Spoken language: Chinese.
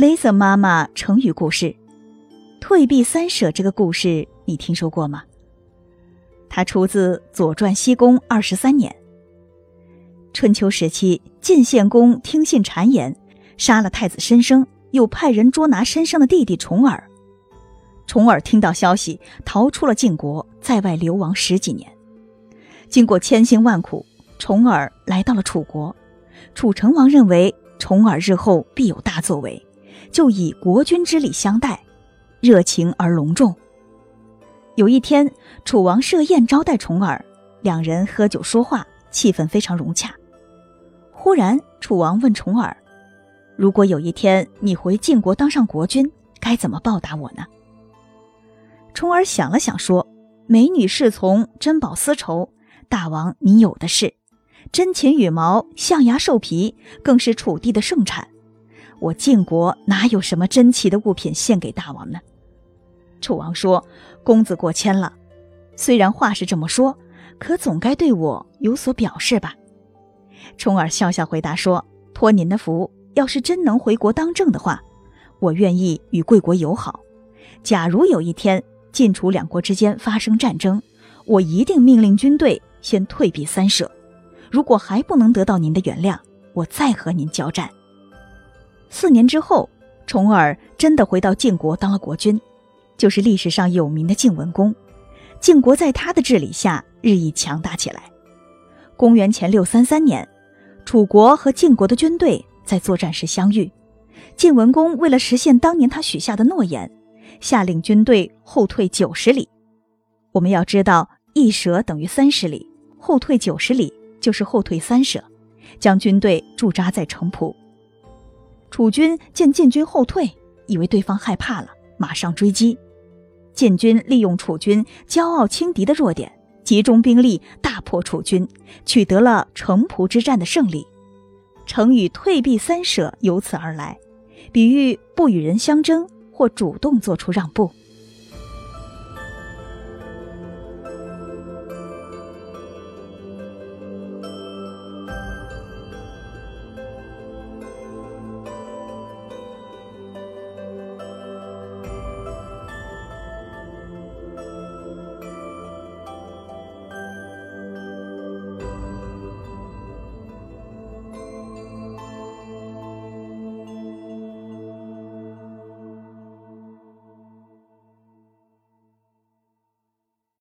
Lisa 妈妈成语故事“退避三舍”这个故事你听说过吗？它出自《左传》西宫二十三年。春秋时期，晋献公听信谗言，杀了太子申生，又派人捉拿申生的弟弟重耳。重耳听到消息，逃出了晋国，在外流亡十几年。经过千辛万苦，重耳来到了楚国。楚成王认为重耳日后必有大作为。就以国君之礼相待，热情而隆重。有一天，楚王设宴招待重耳，两人喝酒说话，气氛非常融洽。忽然，楚王问重耳：“如果有一天你回晋国当上国君，该怎么报答我呢？”重耳想了想说：“美女侍从，珍宝丝绸，大王你有的是；珍禽羽毛，象牙兽皮，更是楚地的盛产。”我晋国哪有什么珍奇的物品献给大王呢？楚王说：“公子过谦了，虽然话是这么说，可总该对我有所表示吧？”重耳笑笑回答说：“托您的福，要是真能回国当政的话，我愿意与贵国友好。假如有一天晋楚两国之间发生战争，我一定命令军队先退避三舍。如果还不能得到您的原谅，我再和您交战。”四年之后，重耳真的回到晋国当了国君，就是历史上有名的晋文公。晋国在他的治理下日益强大起来。公元前六三三年，楚国和晋国的军队在作战时相遇。晋文公为了实现当年他许下的诺言，下令军队后退九十里。我们要知道，一舍等于三十里，后退九十里就是后退三舍，将军队驻扎在城濮。楚军见晋军后退，以为对方害怕了，马上追击。晋军利用楚军骄傲轻敌的弱点，集中兵力大破楚军，取得了城濮之战的胜利。成语“退避三舍”由此而来，比喻不与人相争或主动做出让步。